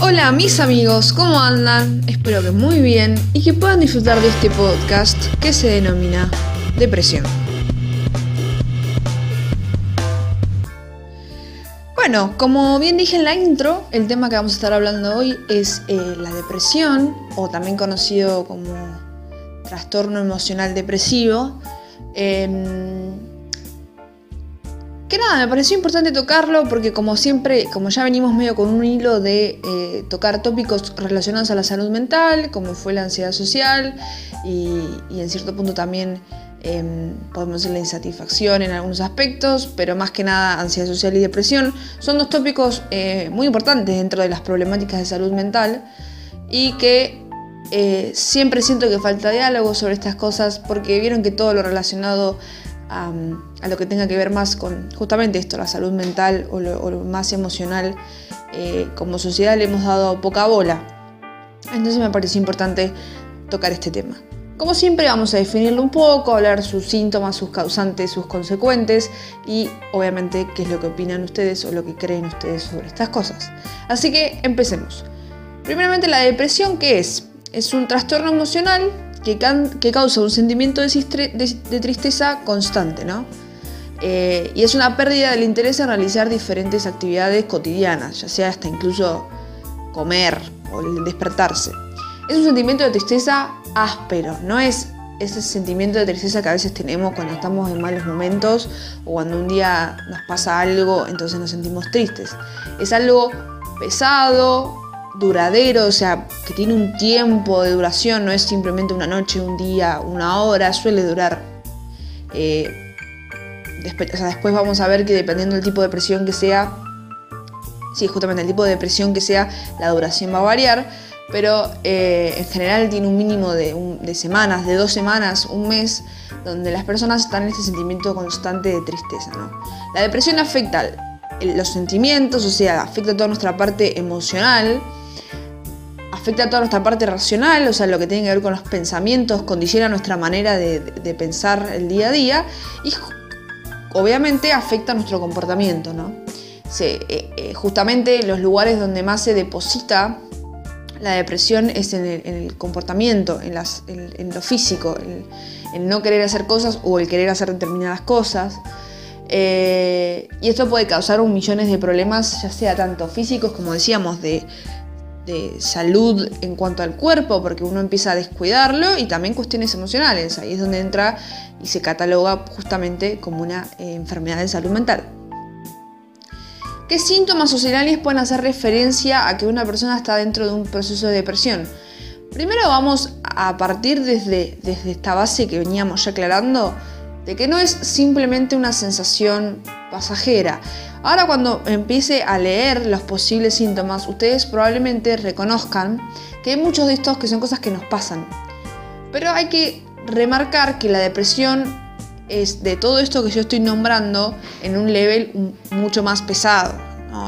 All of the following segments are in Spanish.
Hola mis amigos, ¿cómo andan? Espero que muy bien y que puedan disfrutar de este podcast que se denomina Depresión. Bueno, como bien dije en la intro, el tema que vamos a estar hablando hoy es eh, la depresión, o también conocido como trastorno emocional depresivo. Em, que nada, me pareció importante tocarlo porque como siempre, como ya venimos medio con un hilo de eh, tocar tópicos relacionados a la salud mental, como fue la ansiedad social y, en cierto punto también em, podemos decir la insatisfacción en algunos aspectos, pero más que nada ansiedad social y depresión, son dos tópicos eh, muy importantes dentro de las problemáticas de salud mental y que eh, siempre siento que falta diálogo sobre estas cosas porque vieron que todo lo relacionado a, lo que tenga que ver más con justamente esto, la salud mental o lo, más emocional, eh, como sociedad le hemos dado poca bola. Entonces me pareció importante tocar este tema. Como siempre vamos a definirlo un poco, hablar sus síntomas, sus causantes, sus consecuentes y obviamente qué es lo que opinan ustedes o lo que creen ustedes sobre estas cosas. Así que empecemos. Primeramente la depresión, ¿qué es? Es un trastorno emocional que, causa un sentimiento de, tristeza constante, ¿no? Eh, y es una pérdida del interés en realizar diferentes actividades cotidianas, ya sea hasta incluso comer o despertarse. Es un sentimiento de tristeza áspero, no es ese sentimiento de tristeza que a veces tenemos cuando estamos en malos momentos o cuando un día nos pasa algo, entonces nos sentimos tristes. Es algo pesado, duradero, o sea, que tiene un tiempo de duración, no es simplemente una noche, un día, una hora, suele durar. Eh, después, después vamos a ver que dependiendo del tipo de presión que sea, sí, justamente el tipo de depresión que sea, la duración va a variar, pero eh, en general tiene un mínimo de, semanas, de dos semanas, un mes, donde las personas están en este sentimiento constante de tristeza. La depresión afecta los sentimientos, o sea, afecta toda nuestra parte emocional, afecta toda nuestra parte racional, o sea, lo que tiene que ver con los pensamientos, condiciona nuestra manera de, pensar el día a día y obviamente afecta nuestro comportamiento, ¿no? Eh, eh, justamente los lugares donde más se deposita la depresión es en el, comportamiento, en, lo físico, en, no querer hacer cosas o el querer hacer determinadas cosas. Eh, y esto puede causar un millones de problemas, ya sea tanto físicos como decíamos, de de salud en cuanto al cuerpo, porque uno empieza a descuidarlo, y también cuestiones emocionales. Ahí es donde entra y se cataloga justamente como una eh, enfermedad de salud mental. ¿Qué síntomas o señales pueden hacer referencia a que una persona está dentro de un proceso de depresión? Primero vamos a partir desde, desde esta base que veníamos ya aclarando, de que no es simplemente una sensación pasajera. Ahora cuando empiece a leer los posibles síntomas, ustedes probablemente reconozcan que hay muchos de estos que son cosas que nos pasan. Pero hay que remarcar que la depresión es de todo esto que yo estoy nombrando en un level mucho más pesado,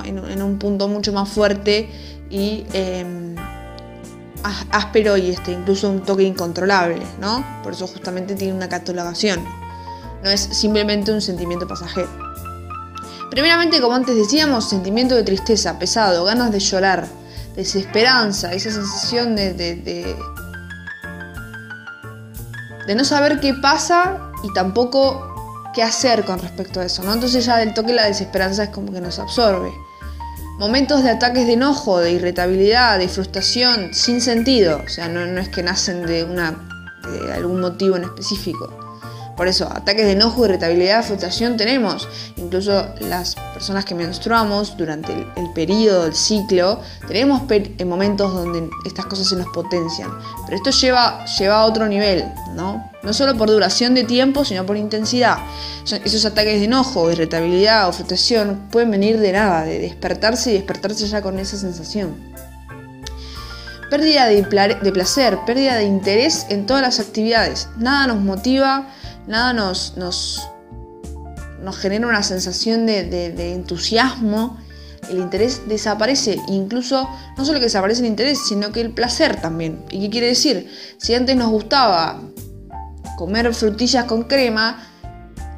en, un punto mucho más fuerte y em, áspero y este, incluso un toque incontrolable, ¿no? Por eso justamente tiene una catalogación. No es simplemente un sentimiento pasajero. Primeramente, como antes decíamos, sentimiento de tristeza, pesado, ganas de llorar, desesperanza, esa sensación de, de, no saber qué pasa y tampoco qué hacer con respecto a eso, ¿no? Entonces ya del toque la desesperanza es como que nos absorbe. Momentos de ataques de enojo, de irritabilidad, de frustración, sin sentido, o sea, no, no es que nacen de, una, de algún motivo en específico. Por eso, ataques de enojo, irritabilidad, frustración tenemos. Incluso las personas que menstruamos durante el, periodo, el ciclo, tenemos momentos donde estas cosas se nos potencian. Pero esto lleva, lleva a otro nivel, ¿no? No solo por duración de tiempo, sino por intensidad. Esos ataques de enojo, irritabilidad o frustración pueden venir de nada, de despertarse y despertarse ya con esa sensación. Pérdida de, placer, pérdida de interés en todas las actividades. Nada nos motiva, nada nos, nos, nos genera una sensación de, entusiasmo, el interés desaparece, incluso no solo que desaparece el interés, sino que el placer también. ¿Y qué quiere decir? Si antes nos gustaba comer frutillas con crema,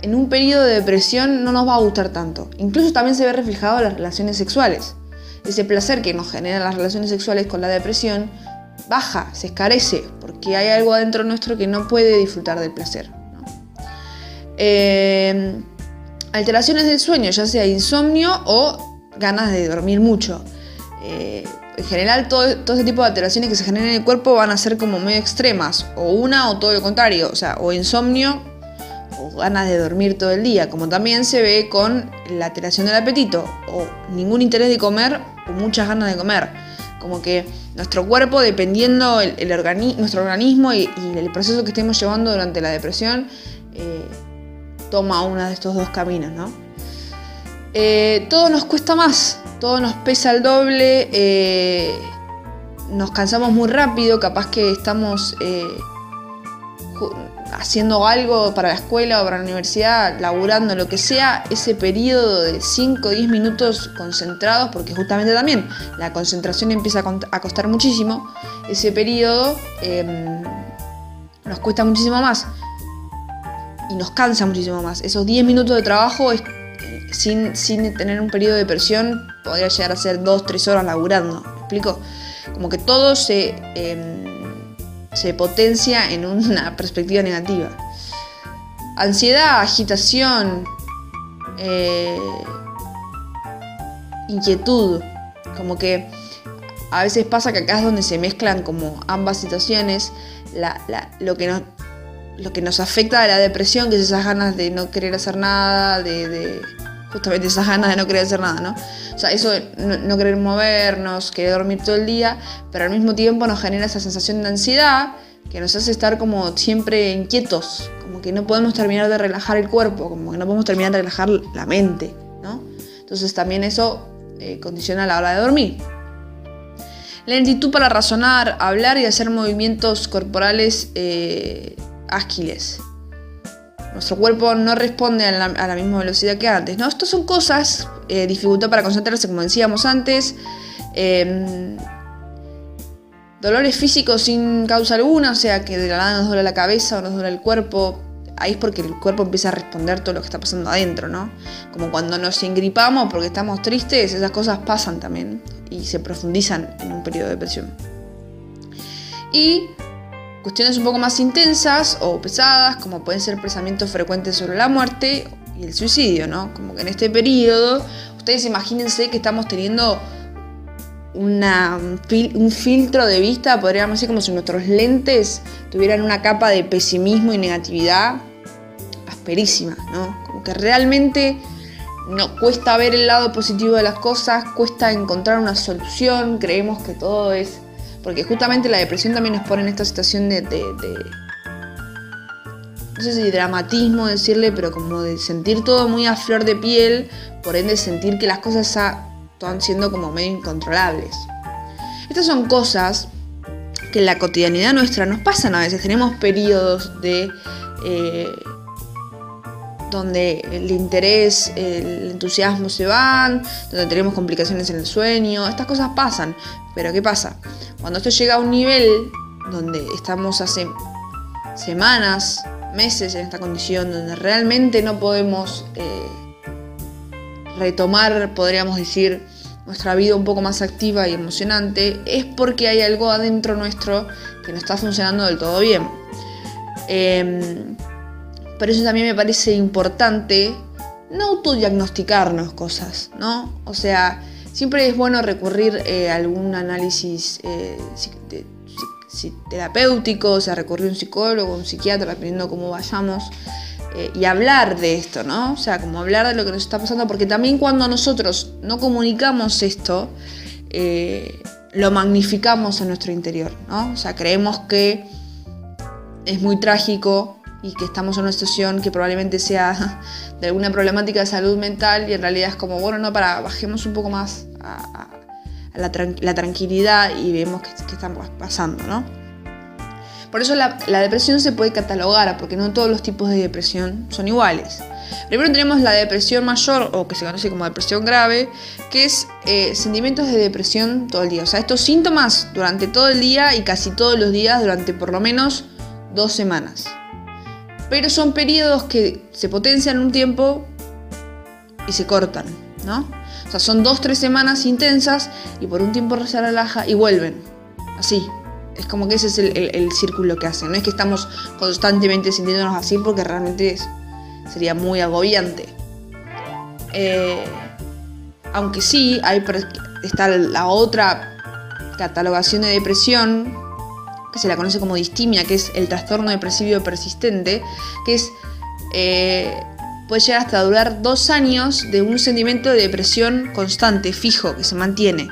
en un periodo de depresión no nos va a gustar tanto. Incluso también se ve reflejado en las relaciones sexuales. ese placer que nos generan las relaciones sexuales con la depresión baja, se escarece, porque hay algo adentro nuestro que no puede disfrutar del placer. Eh, alteraciones del sueño, ya sea insomnio o ganas de dormir mucho. Eh, en general, todo, todo ese tipo de alteraciones que se generan en el cuerpo van a ser como medio extremas, o una o todo lo contrario, o sea, o insomnio o ganas de dormir todo el día, como también se ve con la alteración del apetito, o ningún interés de comer o muchas ganas de comer. Como que nuestro cuerpo, dependiendo el, nuestro organismo y, el proceso que estemos llevando durante la depresión, eh, toma uno de estos dos caminos, ¿no? Eh, todo nos cuesta más, todo nos pesa el doble, eh, nos cansamos muy rápido, capaz que estamos haciendo algo para la escuela o para la universidad, laburando, lo que sea, ese periodo de 5 o 10 minutos concentrados, porque justamente también la concentración empieza a costar muchísimo, ese periodo em, nos cuesta muchísimo más y nos cansa muchísimo más. Esos 10 minutos de trabajo es, sin, sin, tener un periodo de presión podría llegar a ser 2-3 horas laburando. ¿Me explico? Como que todo se... Em, se potencia en una perspectiva negativa. Ansiedad, agitación, eh, inquietud, como que a veces pasa que acá es donde se mezclan como ambas situaciones, lo, que nos, lo que nos afecta a la depresión, que es esas ganas de no querer hacer nada, de, justamente esas ganas de no querer hacer nada, ¿no? O sea, eso no, no, querer movernos, querer dormir todo el día, pero al mismo tiempo nos genera esa sensación de ansiedad que nos hace estar como siempre inquietos, como que no podemos terminar de relajar el cuerpo, como que no podemos terminar de relajar la mente, ¿no? Entonces también eso eh, condiciona la hora de dormir. Lentitud para razonar, hablar y hacer movimientos corporales eh, ágiles. Nuestro cuerpo no responde a la, misma velocidad que antes. ¿no? Estas son cosas, eh, dificultad para concentrarse, como decíamos antes, em, dolores físicos sin causa alguna, o sea, que de la nada nos duele la cabeza o nos duele el cuerpo. Ahí es porque el cuerpo empieza a responder todo lo que está pasando adentro, ¿no? Como cuando nos ingripamos porque estamos tristes, esas cosas pasan también y se profundizan en un periodo de depresión. Y cuestiones un poco más intensas o pesadas, como pueden ser pensamientos frecuentes sobre la muerte y el suicidio, ¿no? Como que en este periodo, ustedes imagínense que estamos teniendo un filtro de vista, podríamos decir como si nuestros lentes tuvieran una capa de pesimismo y negatividad asperísima, ¿no? Como que realmente no cuesta ver el lado positivo de las cosas, cuesta encontrar una solución, creemos que todo es... Porque justamente la depresión también nos pone en esta situación de, no sé si dramatismo decirle, pero como de sentir todo muy a flor de piel, por ende sentir que las cosas están siendo como medio incontrolables. Estas son cosas que en la cotidianidad nuestra nos pasan a veces. Tenemos periodos de eh, donde el interés, el entusiasmo se van, donde tenemos complicaciones en el sueño. Estas cosas pasan. Pero ¿qué pasa? Cuando esto llega a un nivel donde estamos hace semanas, meses en esta condición, donde realmente no podemos eh, retomar, podríamos decir, nuestra vida un poco más activa y emocionante, es porque hay algo adentro nuestro que no está funcionando del todo bien. Eh, por eso también me parece importante no autodiagnosticarnos cosas, ¿no? O sea, siempre es bueno recurrir eh, a algún análisis eh, terapéutico, o sea, recurrir a un psicólogo, un psiquiatra, dependiendo cómo vayamos. Eh, y hablar de esto, ¿no? O sea, como hablar de lo que nos está pasando, porque también cuando nosotros no comunicamos esto, lo magnificamos en nuestro interior, ¿no? O sea, creemos que es muy trágico y que estamos en una situación que probablemente sea de alguna problemática de salud mental y en realidad es como, bueno, no, para, bajemos un poco más a, la, tranquilidad y vemos qué, qué está pasando, ¿no? Por eso la, depresión se puede catalogar, porque no todos los tipos de depresión son iguales. Primero tenemos la depresión mayor, o que se conoce como depresión grave, que es eh, sentimientos de depresión todo el día. O sea, estos síntomas durante todo el día y casi todos los días durante por lo menos dos semanas. Pero son periodos que se potencian un tiempo y se cortan, ¿no? O sea, son dos, tres semanas intensas y por un tiempo se relaja y vuelven. Así. Es como que ese es el, círculo que hacen. No es que estamos constantemente sintiéndonos así porque realmente sería muy agobiante. Eh, aunque sí, hay, está la otra catalogación de depresión, que se la conoce como distimia, que es el trastorno depresivo persistente, que es eh, puede llegar hasta durar dos años de un sentimiento de depresión constante, fijo, que se mantiene.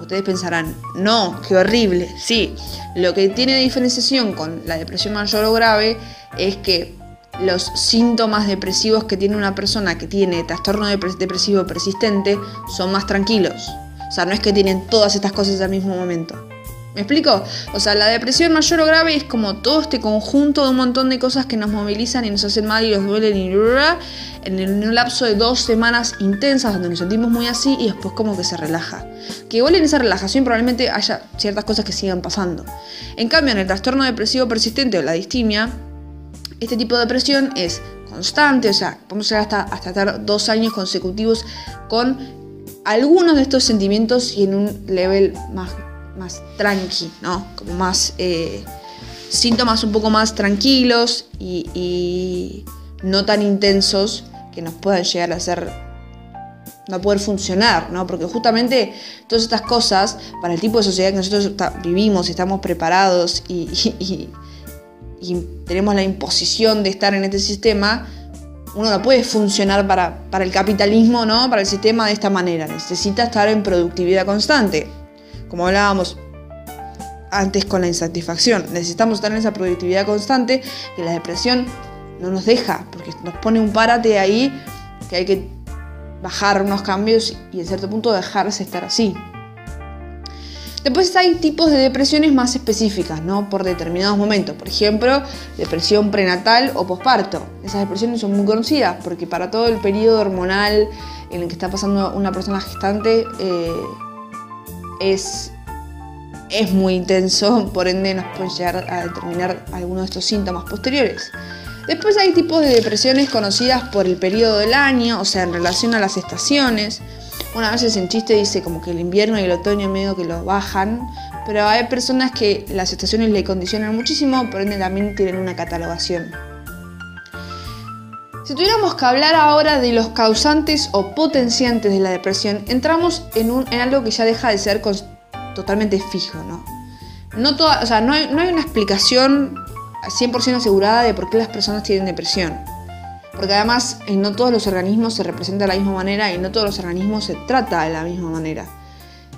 Ustedes pensarán, no, qué horrible. Sí, lo que tiene diferenciación con la depresión mayor o grave es que los síntomas depresivos que tiene una persona que tiene trastorno depresivo persistente son más tranquilos. O sea, no es que tienen todas estas cosas al mismo momento. ¿Me explico? O sea, la depresión mayor o grave es como todo este conjunto de un montón de cosas que nos movilizan y nos hacen mal y nos duelen y en un lapso de dos semanas intensas donde nos sentimos muy así y después como que se relaja. Que igual en esa relajación probablemente haya ciertas cosas que sigan pasando. En cambio, en el trastorno depresivo persistente o la distimia, este tipo de depresión es constante, o sea, podemos llegar hasta, hasta estar dos años consecutivos con algunos de estos sentimientos y en un level más más tranqui, ¿no? Como más eh, síntomas un poco más tranquilos y, no tan intensos que nos puedan llegar a hacer no poder funcionar, ¿no? Porque justamente todas estas cosas, para el tipo de sociedad que nosotros vivimos, estamos preparados y, tenemos la imposición de estar en este sistema, uno no puede funcionar para, para el capitalismo, ¿no? Para el sistema de esta manera. Necesita estar en productividad constante como hablábamos antes con la insatisfacción. Necesitamos en esa productividad constante que la depresión no nos deja, porque nos pone un párate ahí que hay que bajar unos cambios y en cierto punto dejarse estar así. Después hay tipos de depresiones más específicas, ¿no? Por determinados momentos. Por ejemplo, depresión prenatal o posparto. Esas depresiones son muy conocidas porque para todo el periodo hormonal en el que está pasando una persona gestante, eh, es, es muy intenso, por ende nos puede llegar a determinar algunos de estos síntomas posteriores. Después hay tipos de depresiones conocidas por el periodo del año, o sea, en relación a las estaciones. Una vez en chiste dice como que el invierno y el otoño medio que lo bajan, pero hay personas que las estaciones le condicionan muchísimo, por ende también tienen una catalogación. Si tuviéramos que hablar ahora de los causantes o potenciantes de la depresión, entramos en, un, algo que ya deja de ser totalmente fijo, ¿no? No, o sea, no, hay, no hay una explicación 100% asegurada de por qué las personas tienen depresión. Porque además en no todos los organismos se representa de la misma manera y no todos los organismos se trata de la misma manera.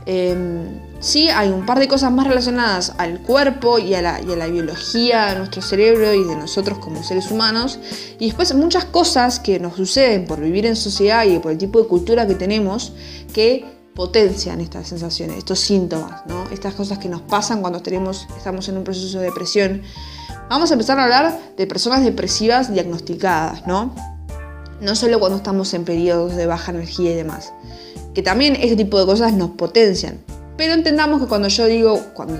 Em, sí, hay un par de cosas más relacionadas al cuerpo y a, la, biología de nuestro cerebro y de nosotros como seres humanos. Y después muchas cosas que nos suceden por vivir en sociedad y por el tipo de cultura que tenemos que potencian estas sensaciones, estos síntomas, ¿no? estas cosas que nos pasan cuando tenemos, estamos en un proceso de depresión. Vamos a empezar a hablar de personas depresivas diagnosticadas, ¿no? No solo cuando estamos en periodos de baja energía y demás que también ese tipo de cosas nos potencian. Pero entendamos que cuando yo digo, cuando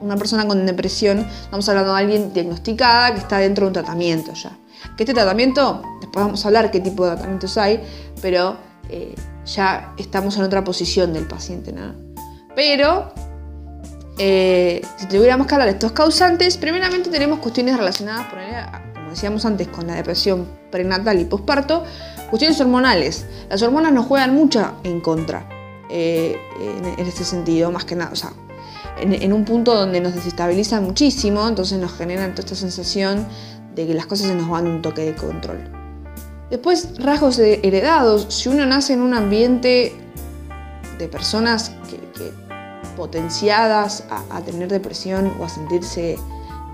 una persona con depresión, estamos hablando de alguien diagnosticada que está dentro de un tratamiento ya. Que este tratamiento, después vamos a hablar qué tipo de tratamientos hay, pero eh, ya estamos en otra posición del paciente, ¿no? Pero, eh, si tuviéramos que hablar de estos causantes, primeramente tenemos cuestiones relacionadas, como decíamos antes, con la depresión prenatal y posparto, Cuestiones hormonales. Las hormonas nos juegan mucho en contra eh, en, este sentido, más que nada. O sea, en, un punto donde nos desestabilizan muchísimo, entonces nos generan toda esta sensación de que las cosas se nos van un toque de control. Después, rasgos heredados. Si uno nace en un ambiente de personas que, potenciadas a, tener depresión o a sentirse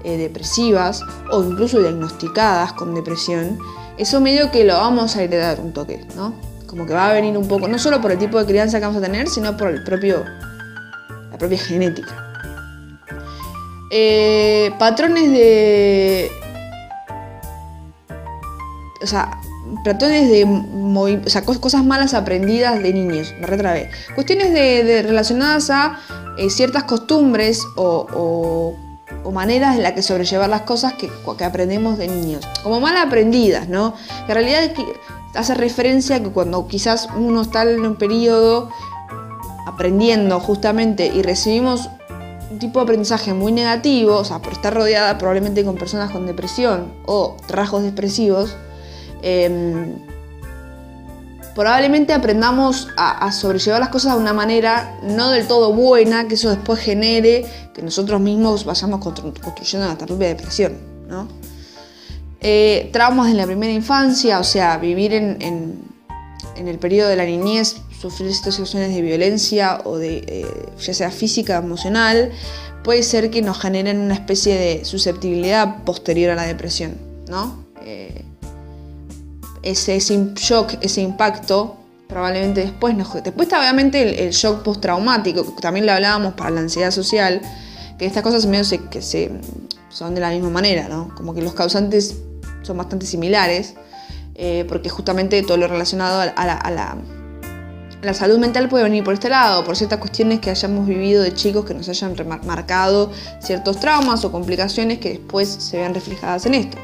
eh, depresivas o incluso diagnosticadas con depresión, eso medio que lo vamos a heredar un toque, ¿no? Como que va a venir un poco, no solo por el tipo de crianza que vamos a tener, sino por el propio, la propia genética. Eh, patrones de... O sea, patrones de o sea, cosas malas aprendidas de niños, me retrabé. Cuestiones de, relacionadas a eh, ciertas costumbres o o maneras en las que sobrellevar las cosas que, que aprendemos de niños, como mal aprendidas, ¿no? Que en realidad hace referencia a que cuando quizás uno está en un periodo aprendiendo justamente y recibimos un tipo de aprendizaje muy negativo, o sea, por estar rodeada probablemente con personas con depresión o rasgos depresivos, em, probablemente aprendamos a, sobrellevar las cosas de una manera no del todo buena, que eso después genere que nosotros mismos vayamos construyendo nuestra propia depresión, ¿no? Eh, traumas en la primera infancia, o sea, vivir en, el periodo de la niñez, sufrir situaciones de violencia o de eh, ya sea física o emocional, puede ser que nos generen una especie de susceptibilidad posterior a la depresión, ¿no? Eh, ese, shock, ese impacto, probablemente después nos... Después está obviamente el, shock postraumático, que también lo hablábamos para la ansiedad social, que estas cosas medio que se, son de la misma manera, ¿no? Como que los causantes son bastante similares, eh, porque justamente todo lo relacionado a, la, la, salud mental puede venir por este lado, por ciertas cuestiones que hayamos vivido de chicos que nos hayan marcado ciertos traumas o complicaciones que después se vean reflejadas en esto.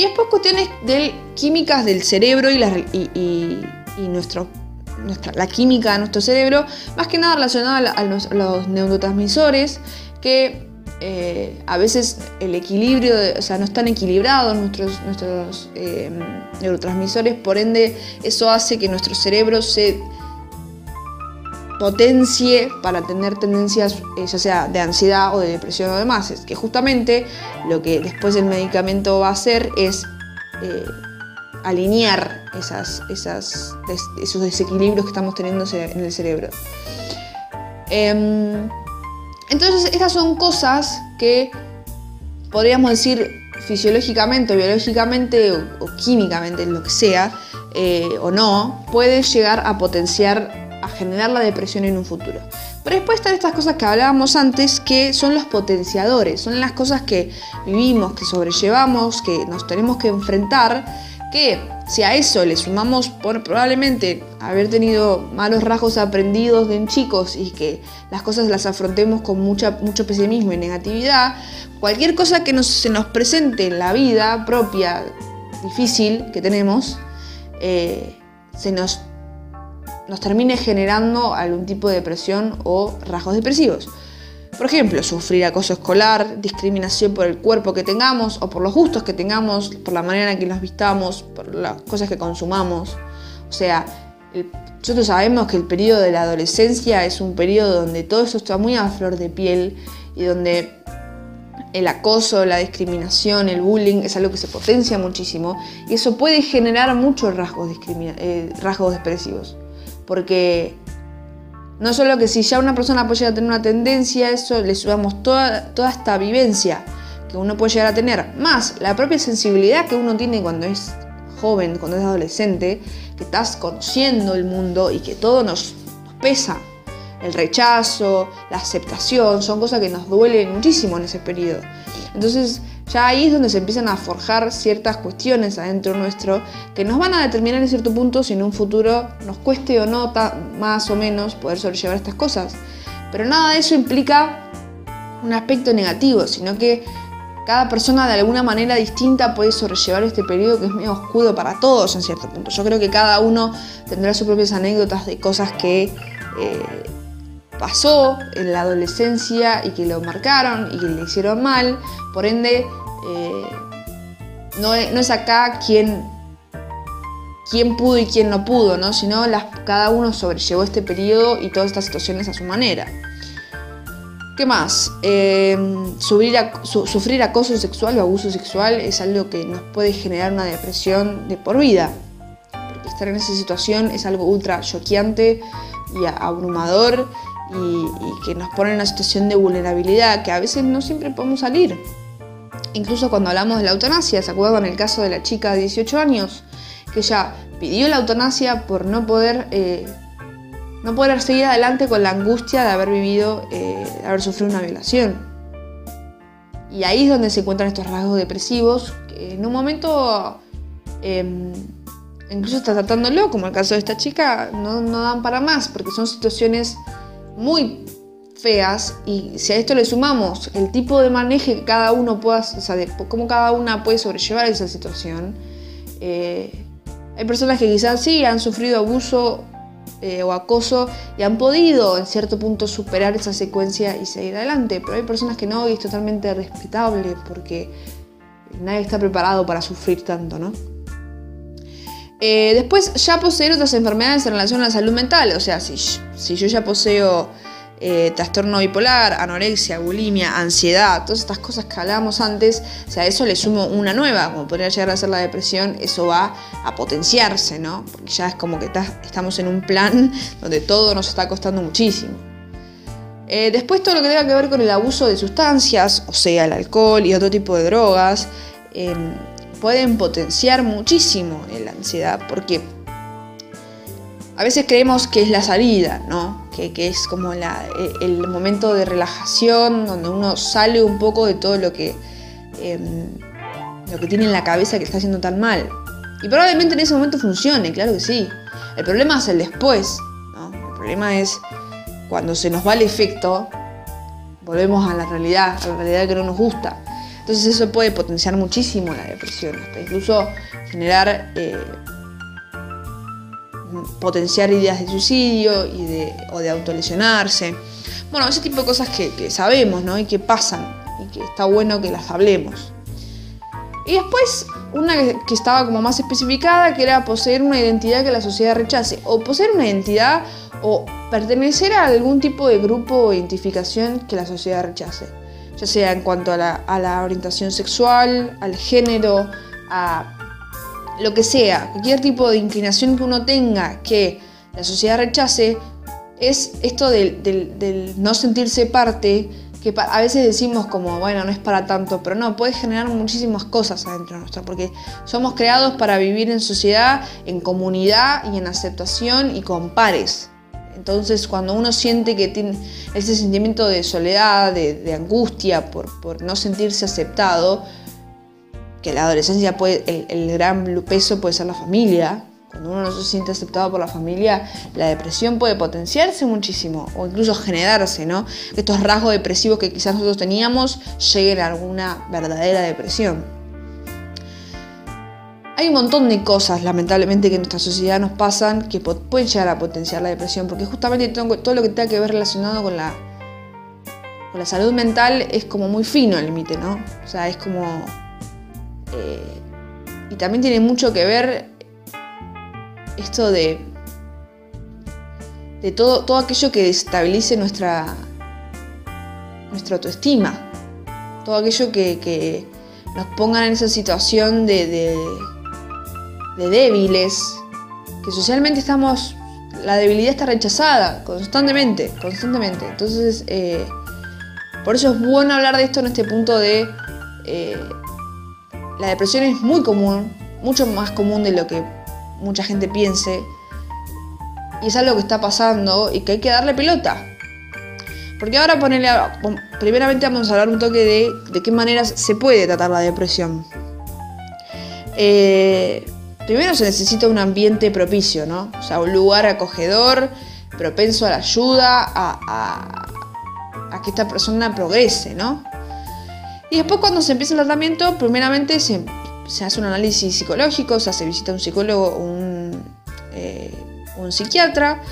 Y después cuestiones de químicas del cerebro y, la, nuestra, la química de nuestro cerebro, más que nada relacionada a, los, neurotransmisores, que eh, a veces el equilibrio, o sea, no están equilibrados nuestros, nuestros eh, neurotransmisores, por ende eso hace que nuestro cerebro se potencie para tener tendencias eh, ya sea de ansiedad o de depresión o demás. Es que justamente lo que después el medicamento va a hacer es eh, alinear esas, esos desequilibrios que estamos teniendo en el cerebro. Em, entonces estas son cosas que podríamos decir fisiológicamente, biológicamente o, químicamente, lo que sea, eh, o no, puede llegar a potenciar a generar la depresión en un futuro. Pero después están estas cosas que hablábamos antes, que son los potenciadores, son las cosas que vivimos, que sobrellevamos, que nos tenemos que enfrentar, que si a eso le sumamos por probablemente haber tenido malos rasgos aprendidos de chicos y que las cosas las afrontemos con mucha, mucho pesimismo y negatividad, cualquier cosa que se nos presente en la vida propia difícil que tenemos, eh, se nos nos termine generando algún tipo de depresión o rasgos depresivos. Por ejemplo, sufrir acoso escolar, discriminación por el cuerpo que tengamos o por los gustos que tengamos, por la manera en que nos vistamos, por las cosas que consumamos. O sea, nosotros sabemos que el periodo de la adolescencia es un periodo donde todo eso está muy a flor de piel y donde el acoso, la discriminación, el bullying es algo que se potencia muchísimo y eso puede generar muchos rasgos, eh, rasgos depresivos. Porque no solo que si ya una persona puede llegar a tener una tendencia, eso le subamos toda, toda esta vivencia que uno puede llegar a tener, más la propia sensibilidad que uno tiene cuando es joven, cuando es adolescente, que estás conociendo el mundo y que todo nos, nos pesa. El rechazo, la aceptación, son cosas que nos duelen muchísimo en ese periodo. Entonces, ya ahí es donde se empiezan a forjar ciertas cuestiones adentro nuestro que nos van a determinar en cierto punto si en un futuro nos cueste o no más o menos poder sobrellevar estas cosas. Pero nada de eso implica un aspecto negativo, sino que cada persona de alguna manera distinta puede sobrellevar este periodo que es medio oscuro para todos en cierto punto. Yo creo que cada uno tendrá sus propias anécdotas de cosas que eh, pasó en la adolescencia y que lo marcaron y que le hicieron mal. Por ende, eh, no, es, acá quién pudo y quién no pudo, ¿no? sino cada uno sobrellevó este periodo y todas estas situaciones a su manera. ¿Qué más? Eh, sufrir, acoso sexual o abuso sexual es algo que nos puede generar una depresión de por vida. Porque estar en esa situación es algo ultra choqueante y abrumador y, que nos pone en una situación de vulnerabilidad que a veces no siempre podemos salir. Incluso cuando hablamos de la eutanasia, ¿se acuerdan el caso de la chica de 18 años? Que ella pidió la eutanasia por no poder, eh, no poder seguir adelante con la angustia de haber vivido, eh, de haber sufrido una violación. Y ahí es donde se encuentran estos rasgos depresivos, que en un momento, em, incluso está tratándolo, como el caso de esta chica, no dan para más, porque son situaciones muy feas y si a esto le sumamos el tipo de manejo que cada uno pueda, o sea, cómo cada una puede sobrellevar esa situación, eh, Hay personas que quizás sí han sufrido abuso eh, o acoso y han podido en cierto punto superar esa secuencia y seguir adelante, pero hay personas que no y es totalmente respetable porque nadie está preparado para sufrir tanto, ¿no? Eh, después ya poseer otras enfermedades en relación a la salud mental, o sea, si, si yo ya poseo eh, trastorno bipolar, anorexia, bulimia, ansiedad, todas estas cosas que hablábamos antes, o sea, a eso le sumo una nueva, como podría llegar a ser la depresión, eso va a potenciarse, ¿no? Porque ya es como que estamos en un plan donde todo nos está costando muchísimo. Eh, después todo lo que tenga que ver con el abuso de sustancias, o sea, el alcohol y otro tipo de drogas, em, pueden potenciar muchísimo la ansiedad, porque a veces creemos que es la salida, ¿no? Que, es como e, el momento de relajación, donde uno sale un poco de todo lo que, em, lo que tiene en la cabeza que está haciendo tan mal. Y probablemente en ese momento funcione, claro que sí. El problema es el después, ¿no? El problema es cuando se nos va el efecto, volvemos a la realidad, a la realidad que no nos gusta. Entonces eso puede potenciar muchísimo la depresión, hasta incluso generar eh, potenciar ideas de suicidio y de, o de autolesionarse. Bueno, ese tipo de cosas que, sabemos ¿no? y que pasan y que está bueno que las hablemos. Y después una que estaba como más especificada, que era poseer una identidad que la sociedad rechace, o poseer una identidad o pertenecer a algún tipo de grupo o identificación que la sociedad rechace, ya sea en cuanto a la, orientación sexual, al género, a lo que sea, cualquier tipo de inclinación que uno tenga que la sociedad rechace, es esto del, no sentirse parte, que a veces decimos como, bueno, no es para tanto, pero no, puede generar muchísimas cosas adentro nuestro, porque somos creados para vivir en sociedad, en comunidad y en aceptación y con pares. Entonces, cuando uno siente que tiene ese sentimiento de soledad, de, angustia por, por no sentirse aceptado, que la adolescencia puede, el, gran peso puede ser la familia. Cuando uno no se siente aceptado por la familia, la depresión puede potenciarse muchísimo o incluso generarse, ¿no? Estos rasgos depresivos que quizás nosotros teníamos lleguen a alguna verdadera depresión. Hay un montón de cosas, lamentablemente, que en nuestra sociedad nos pasan que pueden llegar a potenciar la depresión, porque justamente todo lo que tenga que ver relacionado con la, con la salud mental es como muy fino el límite, ¿no? O sea, es como eh, y también tiene mucho que ver esto de, de todo, todo aquello que estabilice nuestra, nuestra autoestima. Todo aquello que, nos ponga en esa situación de, débiles, que socialmente estamos, la debilidad está rechazada constantemente, constantemente. Entonces, eh, por eso es bueno hablar de esto en este punto de eh, la depresión es muy común, mucho más común de lo que mucha gente piense. Y es algo que está pasando y que hay que darle pelota. Porque ahora ponerle, primeramente vamos a hablar un toque de, de qué maneras se puede tratar la depresión. Eh, primero se necesita un ambiente propicio, ¿no? O sea, un lugar acogedor, propenso a la ayuda, a, que esta persona progrese, ¿no? Y después cuando se empieza el tratamiento, primeramente se, hace un análisis psicológico, se hace visita a un psicólogo o un, eh, un psiquiatra,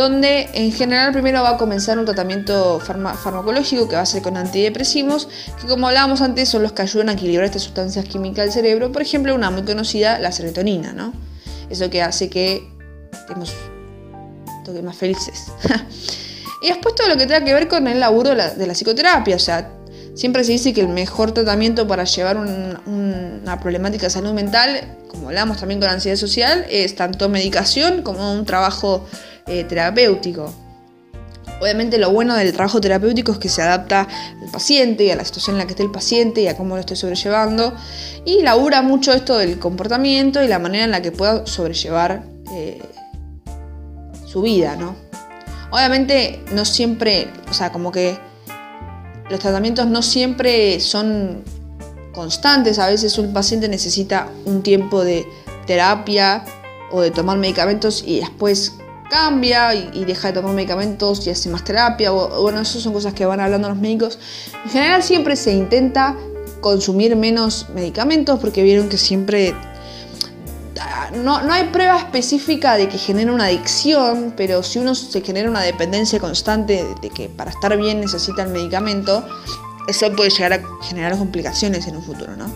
donde en general primero va a comenzar un tratamiento farmacológico que va a ser con antidepresivos, que como hablábamos antes son los que ayudan a equilibrar estas sustancias químicas del cerebro, por ejemplo una muy conocida, la serotonina, ¿no? Eso que hace que estemos toque más felices. y después todo lo que tenga que ver con el laburo de la, psicoterapia, o sea, Siempre se dice que el mejor tratamiento para llevar una problemática de salud mental, como hablamos también con ansiedad social, es tanto medicación como un trabajo eh, terapéutico. Obviamente lo bueno del trabajo terapéutico es que se adapta al paciente y a la situación en la que esté el paciente y a cómo lo esté sobrellevando y labura mucho esto del comportamiento y la manera en la que pueda sobrellevar eh, su vida, ¿no? Obviamente no siempre, o sea, como que los tratamientos no siempre son constantes, a veces un paciente necesita un tiempo de terapia o de tomar medicamentos y después cambia y, deja de tomar medicamentos y hace más terapia. bueno, eso son cosas que van hablando los médicos. En general siempre se intenta consumir menos medicamentos porque vieron que siempre no, no, hay prueba específica de que genera una adicción, pero si uno se genera una dependencia constante de que para estar bien necesita el medicamento, eso puede llegar a generar complicaciones en un futuro, ¿no?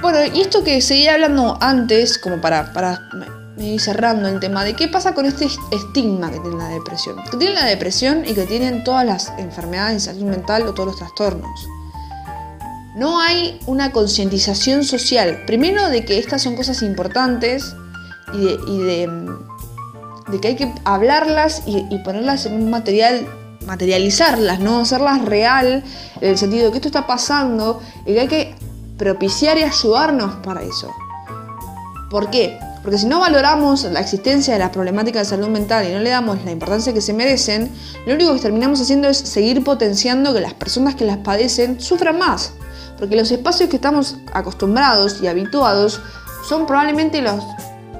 Bueno, y esto que seguía hablando antes, como para, para ir cerrando el tema de qué pasa con este estigma que tiene la depresión. Que tiene la depresión y que tienen todas las enfermedades de salud mental o todos los trastornos. No hay una concientización social. Primero de que estas son cosas importantes y de, de, que hay que hablarlas y, y ponerlas en un material materializarlas, no hacerlas real, en el sentido de que esto está pasando y que hay que propiciar y ayudarnos para eso. ¿Por qué? Porque si no valoramos la existencia de las problemáticas de salud mental y no le damos la importancia que se merecen, lo único que terminamos haciendo es seguir potenciando que las personas que las padecen sufran más. Porque los espacios que estamos acostumbrados y habituados son probablemente los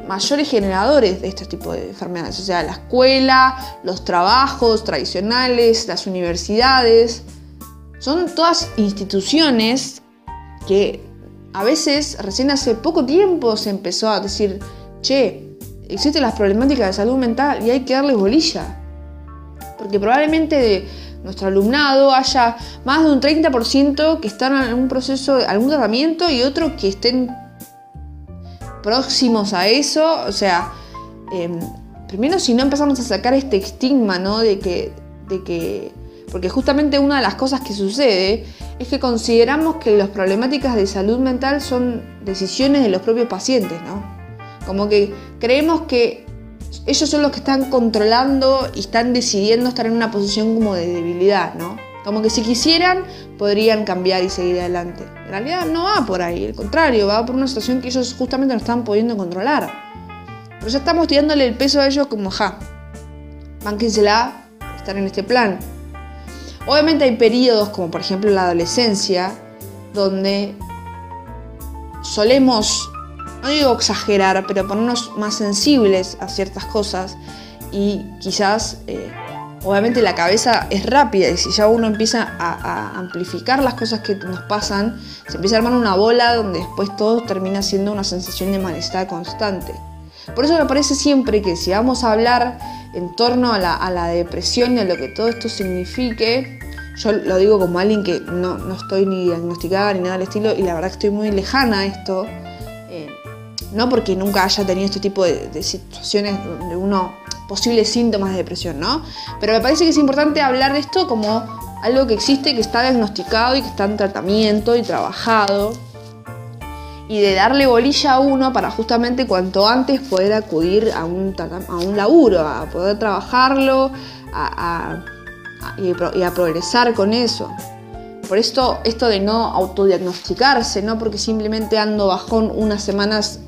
mayores generadores de este tipo de enfermedades. O sea, la escuela, los trabajos tradicionales, las universidades. Son todas instituciones que a veces recién hace poco tiempo se empezó a decir, che, existen las problemáticas de salud mental y hay que darles bolilla. Porque probablemente de nuestro alumnado haya más de un 30% que están en un proceso algún tratamiento y otros que estén próximos a eso. O sea, em, primero si no empezamos a sacar este estigma, ¿no? De que, de que porque justamente una de las cosas que sucede es que consideramos que las problemáticas de salud mental son decisiones de los propios pacientes, ¿no? Como que creemos que ellos son los que están controlando y están decidiendo estar en una posición como de debilidad, ¿no? Como que si quisieran, podrían cambiar y seguir adelante. En realidad no va por ahí, al contrario, va por una situación que ellos justamente no están pudiendo controlar. Pero ya estamos tirándole el peso a ellos como, ja, bánquensela, estar en este plan. Obviamente hay periodos, como por ejemplo la adolescencia, donde solemos, no digo exagerar, pero ponernos más sensibles a ciertas cosas y quizás, eh, obviamente la cabeza es rápida y si ya uno empieza a, amplificar las cosas que nos pasan, se empieza a armar una bola donde después todo termina siendo una sensación de malestar constante. Por eso me parece siempre que si vamos a hablar en torno a la, depresión y a lo que todo esto signifique, yo lo digo como alguien que no, estoy ni diagnosticada ni nada del estilo y la verdad que estoy muy lejana a esto. Eh, no porque nunca haya tenido este tipo de, de, situaciones donde uno, posibles síntomas de depresión, ¿no? Pero me parece que es importante hablar de esto como algo que existe, que está diagnosticado y que está en tratamiento y trabajado y de darle bolilla a uno para justamente cuanto antes poder acudir a un, a un laburo, a poder trabajarlo y, a progresar con eso. Por esto, esto de no autodiagnosticarse, no porque simplemente ando bajón unas semanas,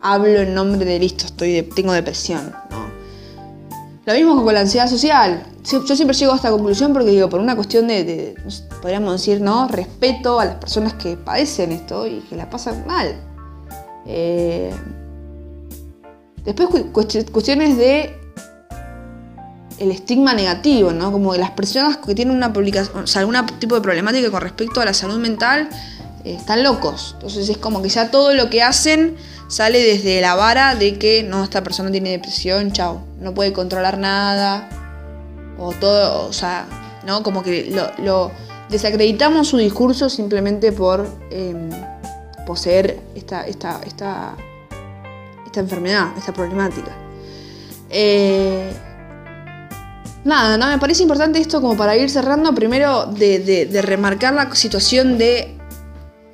hablo en nombre de listo, estoy tengo depresión. Lo mismo con la ansiedad social. Yo siempre llego a esta conclusión porque digo, por una cuestión de, podríamos decir, ¿no? Respeto a las personas que padecen esto y que la pasan mal. Eh, después cuestiones de el estigma negativo, ¿no? Como que las personas que tienen una publicación, algún tipo de problemática con respecto a la salud mental están locos. Entonces es como que ya todo lo que hacen sale desde la vara de que no, esta persona tiene depresión, chao, no puede controlar nada, o todo, o sea, ¿no? Como que lo, desacreditamos su discurso simplemente por em, poseer esta, esta, esta, esta, enfermedad, esta problemática. Eh, nada, ¿no? Me parece importante esto como para ir cerrando, primero de, de remarcar la situación de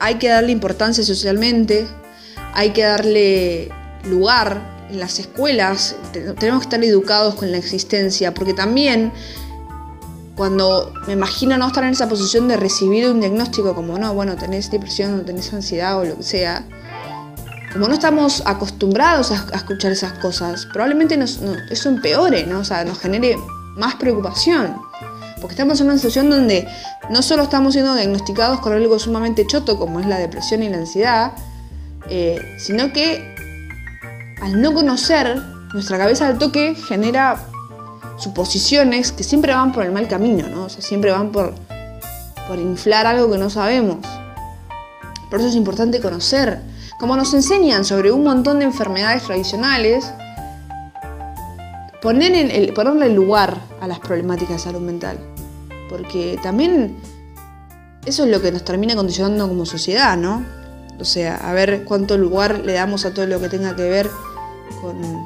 hay que darle importancia socialmente, hay que darle lugar en las escuelas, tenemos que estar educados con la existencia, porque también cuando me imagino no estar en esa posición de recibir un diagnóstico como, no, bueno, tenés depresión o tenés ansiedad o lo que sea, como no estamos acostumbrados a, escuchar esas cosas, probablemente eso empeore, ¿no? O sea, nos genere más preocupación. Porque estamos en una situación donde no solo estamos siendo diagnosticados con algo sumamente choto como es la depresión y la ansiedad, eh, sino que al no conocer, nuestra cabeza al toque genera suposiciones que siempre van por el mal camino, ¿no? O sea, siempre van por, por inflar algo que no sabemos. Por eso es importante conocer, como nos enseñan sobre un montón de enfermedades tradicionales, poner el, ponerle lugar a las problemáticas de salud mental. Porque también eso es lo que nos termina condicionando como sociedad, ¿no? O sea, a ver cuánto lugar le damos a todo lo que tenga que ver con,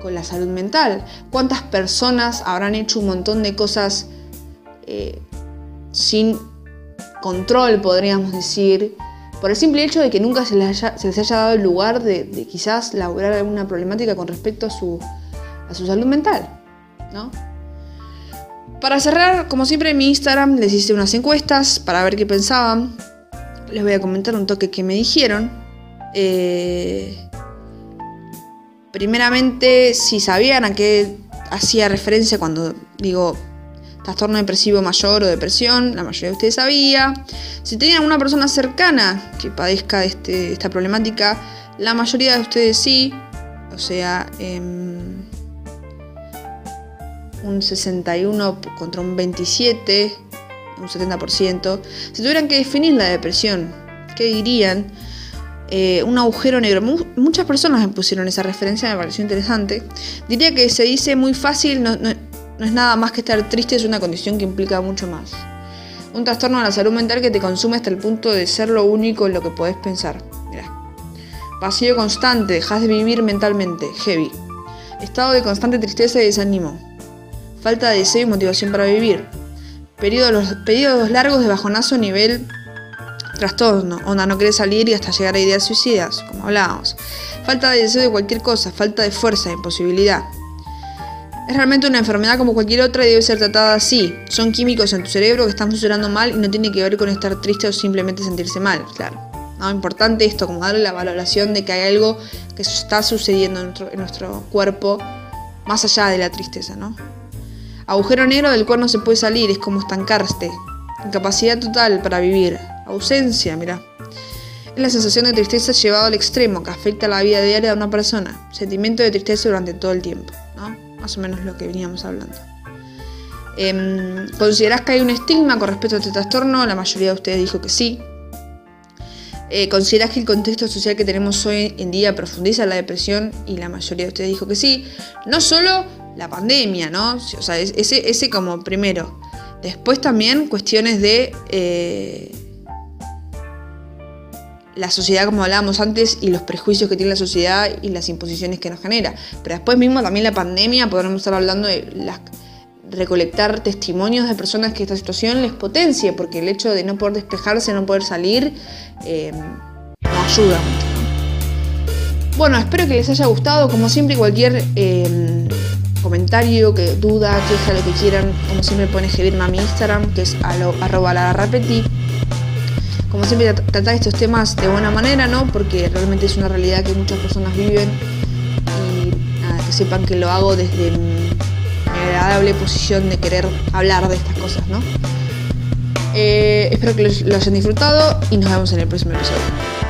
con la salud mental. ¿Cuántas personas habrán hecho un montón de cosas eh, sin control, podríamos decir, por el simple hecho de que nunca se les haya, dado el lugar de, quizás laburar alguna problemática con respecto a su, a su salud mental, ¿no? Para cerrar, como siempre en mi Instagram les hice unas encuestas para ver qué pensaban. Les voy a comentar un toque que me dijeron. Eh, primeramente, si sabían a qué hacía referencia cuando digo trastorno depresivo mayor o depresión, la mayoría de ustedes sabía. Si tenían una persona cercana que padezca de este, esta problemática, la mayoría de ustedes sí, o sea, em, un 61 contra un 27, un 70%. Si tuvieran que definir la depresión, ¿qué dirían? Eh, un agujero negro. muchas personas me pusieron esa referencia, me pareció interesante. Diría que se dice muy fácil, es nada más que estar triste, es una condición que implica mucho más. Un trastorno de la salud mental que te consume hasta el punto de ser lo único en lo que podés pensar. Mirá. Vacío constante, dejas de vivir mentalmente, heavy. Estado de constante tristeza y desánimo. Falta de deseo y motivación para vivir. Periodos largos de bajonazo a nivel trastorno. Onda, no querés salir y hasta llegar a ideas suicidas, como hablábamos. Falta de deseo de cualquier cosa, falta de fuerza, imposibilidad. Es realmente una enfermedad como cualquier otra y debe ser tratada así. Son químicos en tu cerebro que están funcionando mal y no tiene que ver con estar triste o simplemente sentirse mal, claro. ¿no? Importante esto, como darle la valoración de que hay algo que está sucediendo en nuestro, en nuestro cuerpo más allá de la tristeza, ¿no? Agujero negro del cual no se puede salir, es como estancarte. Incapacidad total para vivir. Ausencia, mira. Es la sensación de tristeza llevado al extremo que afecta la vida diaria de una persona. Sentimiento de tristeza durante todo el tiempo. Más o menos lo que veníamos hablando. Eh, ¿Considerás que hay un estigma con respecto a este trastorno? La mayoría de ustedes dijo que sí. Eh, ¿Considerás que el contexto social que tenemos hoy en día profundiza la depresión? Y la mayoría de ustedes dijo que sí. No solo la pandemia, ¿no? O sea, ese, ese como primero. Después también cuestiones de eh, la sociedad, como hablábamos antes, y los prejuicios que tiene la sociedad y las imposiciones que nos genera. Pero después mismo también la pandemia, podremos estar hablando de recolectar testimonios de personas que esta situación les potencie, porque el hecho de no poder despejarse, no poder salir, eh, ayuda mucho. Bueno, espero que les haya gustado, como siempre, cualquier eh, comentario, que duda, queja, lo que quieran, como siempre pueden escribirme a mi Instagram, que es arroba la como siempre, tratar estos temas de buena manera, ¿no? Porque realmente es una realidad que muchas personas viven y sepan que lo hago desde mi agradable posición de querer hablar de estas cosas, ¿no? Eh, espero que lo hayan disfrutado y nos vemos en el próximo episodio.